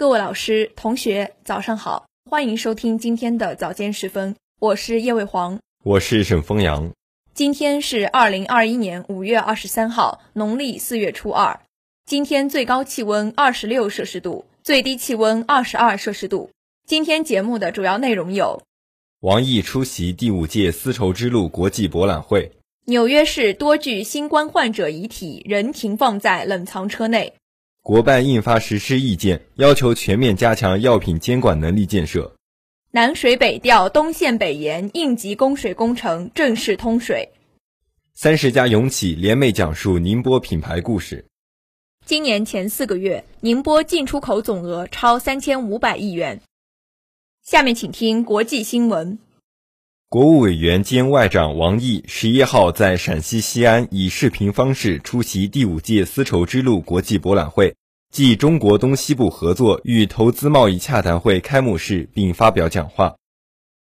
各位老师、同学，早上好，欢迎收听今天的早间时分，我是叶卫煌，我是沈峰阳。今天是二零二一年五月二十三号，农历四月初二。今天最高气温二十六摄氏度，最低气温二十二摄氏度。今天节目的主要内容有：王毅出席第五届丝绸之路国际博览会；纽约市多具新冠患者遗体仍停放在冷藏车内；国办印发实施意见，要求全面加强药品监管能力建设；南水北调东线北延应急供水工程正式通水；三十家永企联袂讲述宁波品牌故事。今年前四个月，宁波进出口总额超三千五百亿元。下面请听国际新闻。国务委员兼外长王毅十一号在陕西西安以视频方式出席第五届丝绸之路国际博览会暨中国东西部合作与投资贸易洽谈会开幕式，并发表讲话。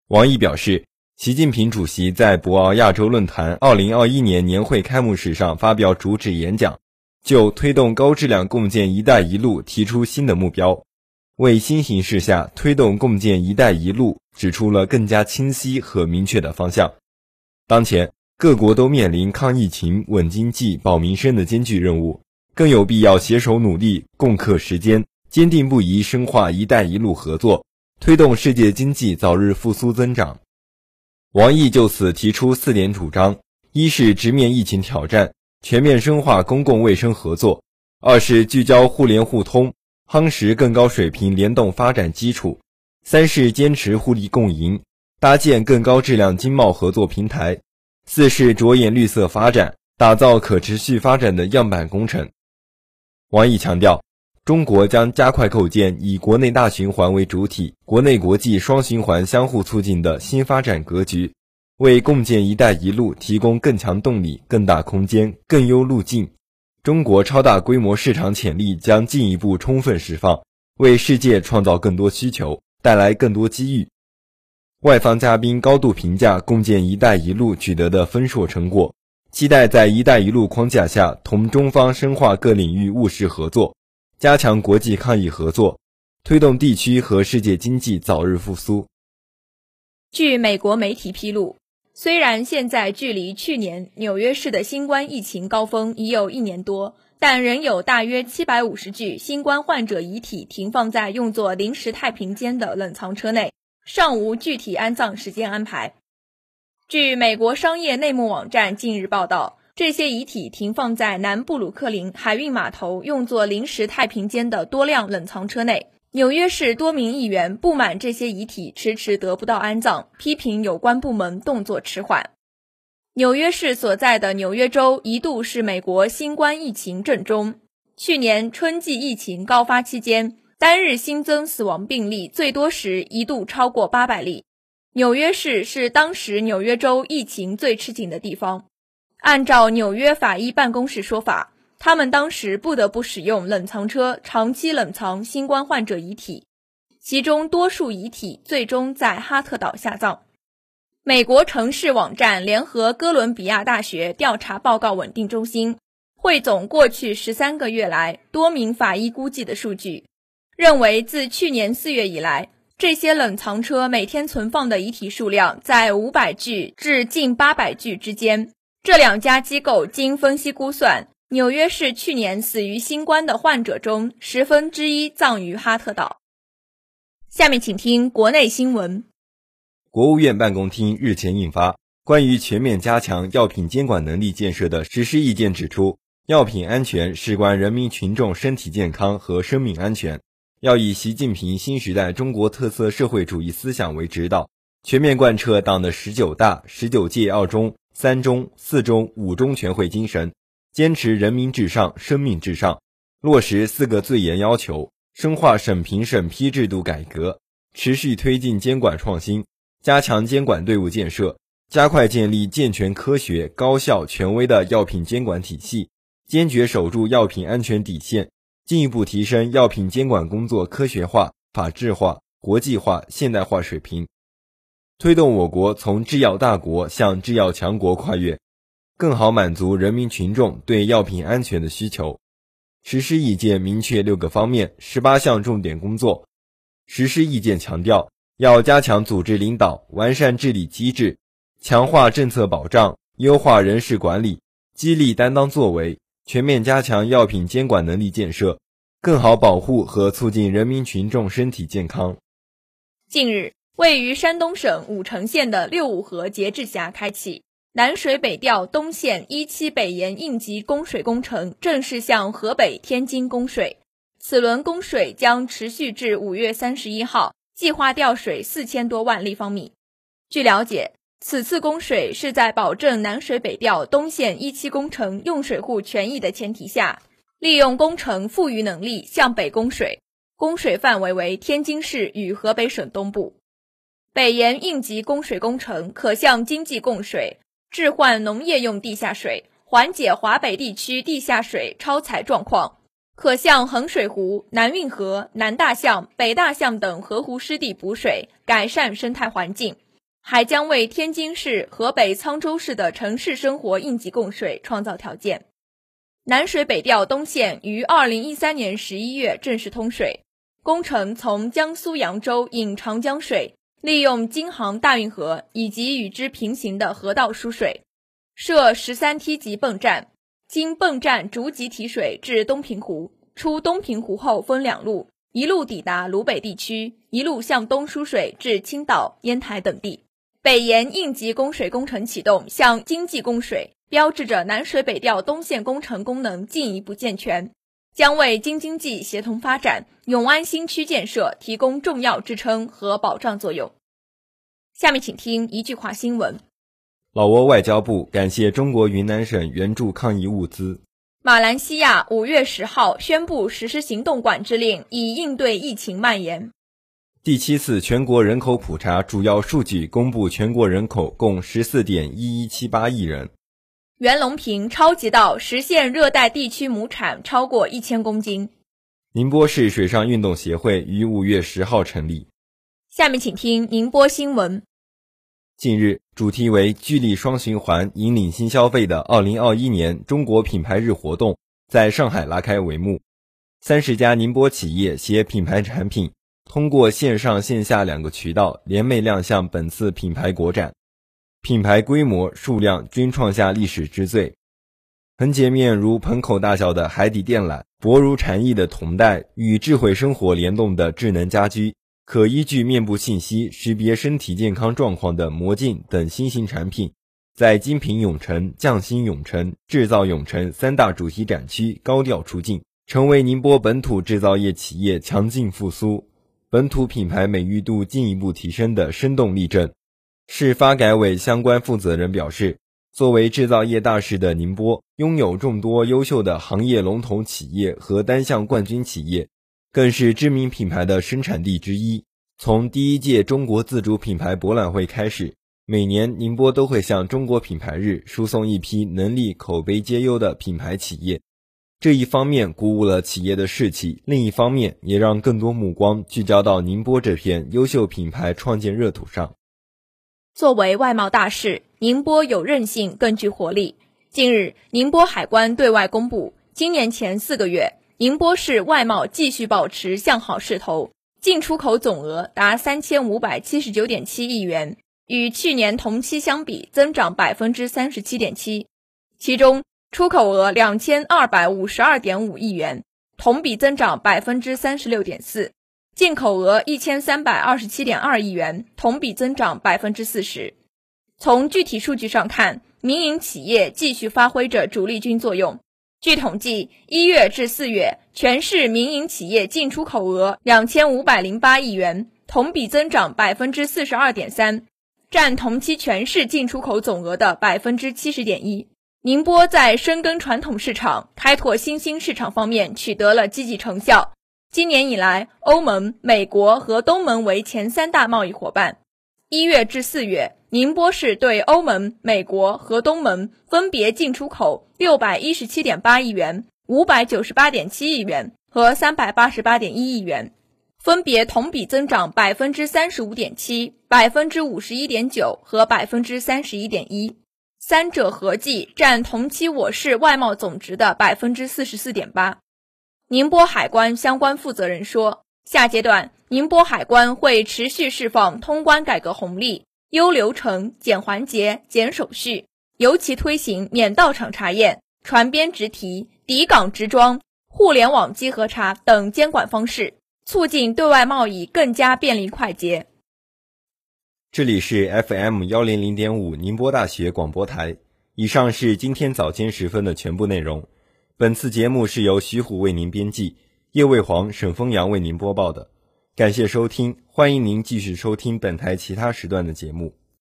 王毅表示，习近平主席在博鳌亚洲论坛二零二一年年会开幕式上发表主旨演讲。就推动高质量共建“一带一路”提出新的目标，为新形势下推动共建“一带一路”指出了更加清晰和明确的方向。当前，各国都面临抗疫情、稳经济、保民生的艰巨任务，更有必要携手努力，共克时艰，坚定不移深化“一带一路”合作，推动世界经济早日复苏增长。王毅就此提出四点主张：一是直面疫情挑战。全面深化公共卫生合作；二是聚焦互联互通，夯实更高水平联动发展基础；三是坚持互利共赢，搭建更高质量经贸合作平台；四是着眼绿色发展，打造可持续发展的样板工程。王毅强调，中国将加快构建以国内大循环为主体、国内国际双循环相互促进的新发展格局。为共建“一带一路”提供更强动力、更大空间、更优路径，中国超大规模市场潜力将进一步充分释放，为世界创造更多需求，带来更多机遇。外方嘉宾高度评价共建“一带一路”取得的丰硕成果，期待在“一带一路”框架下同中方深化各领域务实合作，加强国际抗疫合作，推动地区和世界经济早日复苏。据美国媒体披露。虽然现在距离去年纽约市的新冠疫情高峰已有一年多，但仍有大约七百五十具新冠患者遗体停放在用作临时太平间的冷藏车内，尚无具体安葬时间安排。据美国商业内幕网站近日报道，这些遗体停放在南布鲁克林海运码头用作临时太平间的多辆冷藏车内。纽约市多名议员不满这些遗体迟迟得不到安葬，批评有关部门动作迟缓。纽约市所在的纽约州一度是美国新冠疫情正中。去年春季疫情高发期间，单日新增死亡病例最多时一度超过八百例。纽约市是当时纽约州疫情最吃紧的地方。按照纽约法医办公室说法。他们当时不得不使用冷藏车长期冷藏新冠患者遗体，其中多数遗体最终在哈特岛下葬。美国城市网站联合哥伦比亚大学调查报告稳定中心汇总过去十三个月来多名法医估计的数据，认为自去年四月以来，这些冷藏车每天存放的遗体数量在五百具至近八百具之间。这两家机构经分析估算。纽约市去年死于新冠的患者中，十分之一葬于哈特岛。下面请听国内新闻。国务院办公厅日前印发《关于全面加强药品监管能力建设的实施意见》，指出，药品安全事关人民群众身体健康和生命安全，要以习近平新时代中国特色社会主义思想为指导，全面贯彻党的十九大、十九届二中、三中、四中、五中全会精神。坚持人民至上、生命至上，落实四个最严要求，深化审评审批制度改革，持续推进监管创新，加强监管队伍建设，加快建立健全、科学、高效、权威的药品监管体系，坚决守住药品安全底线，进一步提升药品监管工作科学化、法治化、国际化、现代化水平，推动我国从制药大国向制药强国跨越。更好满足人民群众对药品安全的需求。实施意见明确六个方面、十八项重点工作。实施意见强调，要加强组织领导，完善治理机制，强化政策保障，优化人事管理，激励担当作为，全面加强药品监管能力建设，更好保护和促进人民群众身体健康。近日，位于山东省武城县的六五河节制峡开启。南水北调东线一期北延应急供水工程正式向河北、天津供水。此轮供水将持续至五月三十一号，计划调水四千多万立方米。据了解，此次供水是在保证南水北调东线一期工程用水户权益的前提下，利用工程富余能力向北供水，供水范围为天津市与河北省东部。北延应急供水工程可向经济供水。置换农业用地下水，缓解华北地区地下水超采状况；可向衡水湖、南运河、南大象、北大象等河湖湿地补水，改善生态环境。还将为天津市、河北沧州市的城市生活应急供水创造条件。南水北调东线于二零一三年十一月正式通水，工程从江苏扬州引长江水。利用京杭大运河以及与之平行的河道输水，设十三梯级泵站，经泵站逐级提水至东平湖。出东平湖后分两路，一路抵达鲁北地区，一路向东输水至青岛、烟台等地。北延应急供水工程启动，向经济供水，标志着南水北调东线工程功能进一步健全，将为京津冀协同发展、永安新区建设提供重要支撑和保障作用。下面请听一句话新闻：老挝外交部感谢中国云南省援助抗疫物资。马来西亚五月十号宣布实施行动管制令，以应对疫情蔓延。第七次全国人口普查主要数据公布，全国人口共十四点一一七八亿人。袁隆平超级稻实现热带地区亩产超过一千公斤。宁波市水上运动协会于五月十号成立。下面请听宁波新闻。近日，主题为“聚力双循环，引领新消费”的二零二一年中国品牌日活动在上海拉开帷幕。三十家宁波企业携品牌产品，通过线上线下两个渠道联袂亮相本次品牌国展，品牌规模、数量均创下历史之最。横截面如盆口大小的海底电缆，薄如蝉翼的铜带，与智慧生活联动的智能家居。可依据面部信息识别身体健康状况的魔镜等新型产品，在精品永城、匠心永城、制造永城三大主题展区高调出镜，成为宁波本土制造业企业强劲复苏、本土品牌美誉度进一步提升的生动例证。市发改委相关负责人表示，作为制造业大市的宁波，拥有众多优秀的行业龙头企业和单项冠军企业。更是知名品牌的生产地之一。从第一届中国自主品牌博览会开始，每年宁波都会向中国品牌日输送一批能力、口碑皆优的品牌企业。这一方面鼓舞了企业的士气，另一方面也让更多目光聚焦到宁波这片优秀品牌创建热土上。作为外贸大市，宁波有韧性，更具活力。近日，宁波海关对外公布，今年前四个月。宁波市外贸继续保持向好势头，进出口总额达三千五百七十九点七亿元，与去年同期相比增长百分之三十七点七。其中，出口额两千二百五十二点五亿元，同比增长百分之三十六点四；进口额一千三百二十七点二亿元，同比增长百分之四十。从具体数据上看，民营企业继续发挥着主力军作用。据统计，一月至四月，全市民营企业进出口额两千五百零八亿元，同比增长百分之四十二点三，占同期全市进出口总额的百分之七十点一。宁波在深耕传统市场、开拓新兴市场方面取得了积极成效。今年以来，欧盟、美国和东盟为前三大贸易伙伴。一月至四月，宁波市对欧盟、美国和东盟分别进出口六百一十七点八亿元、五百九十八点七亿元和三百八十八点一亿元，分别同比增长百分之三十五点七、百分之五十一点九和百分之三十一点一，三者合计占同期我市外贸总值的百分之四十四点八。宁波海关相关负责人说，下阶段宁波海关会持续释放通关改革红利，优流程、减环节、减手续，尤其推行免到场查验、船边直提、抵港直装、互联网稽核查等监管方式，促进对外贸易更加便利快捷。这里是 FM 幺零零点五宁波大学广播台。以上是今天早间时分的全部内容。本次节目是由徐虎为您编辑，叶卫煌、沈丰阳为您播报的。感谢收听，欢迎您继续收听本台其他时段的节目。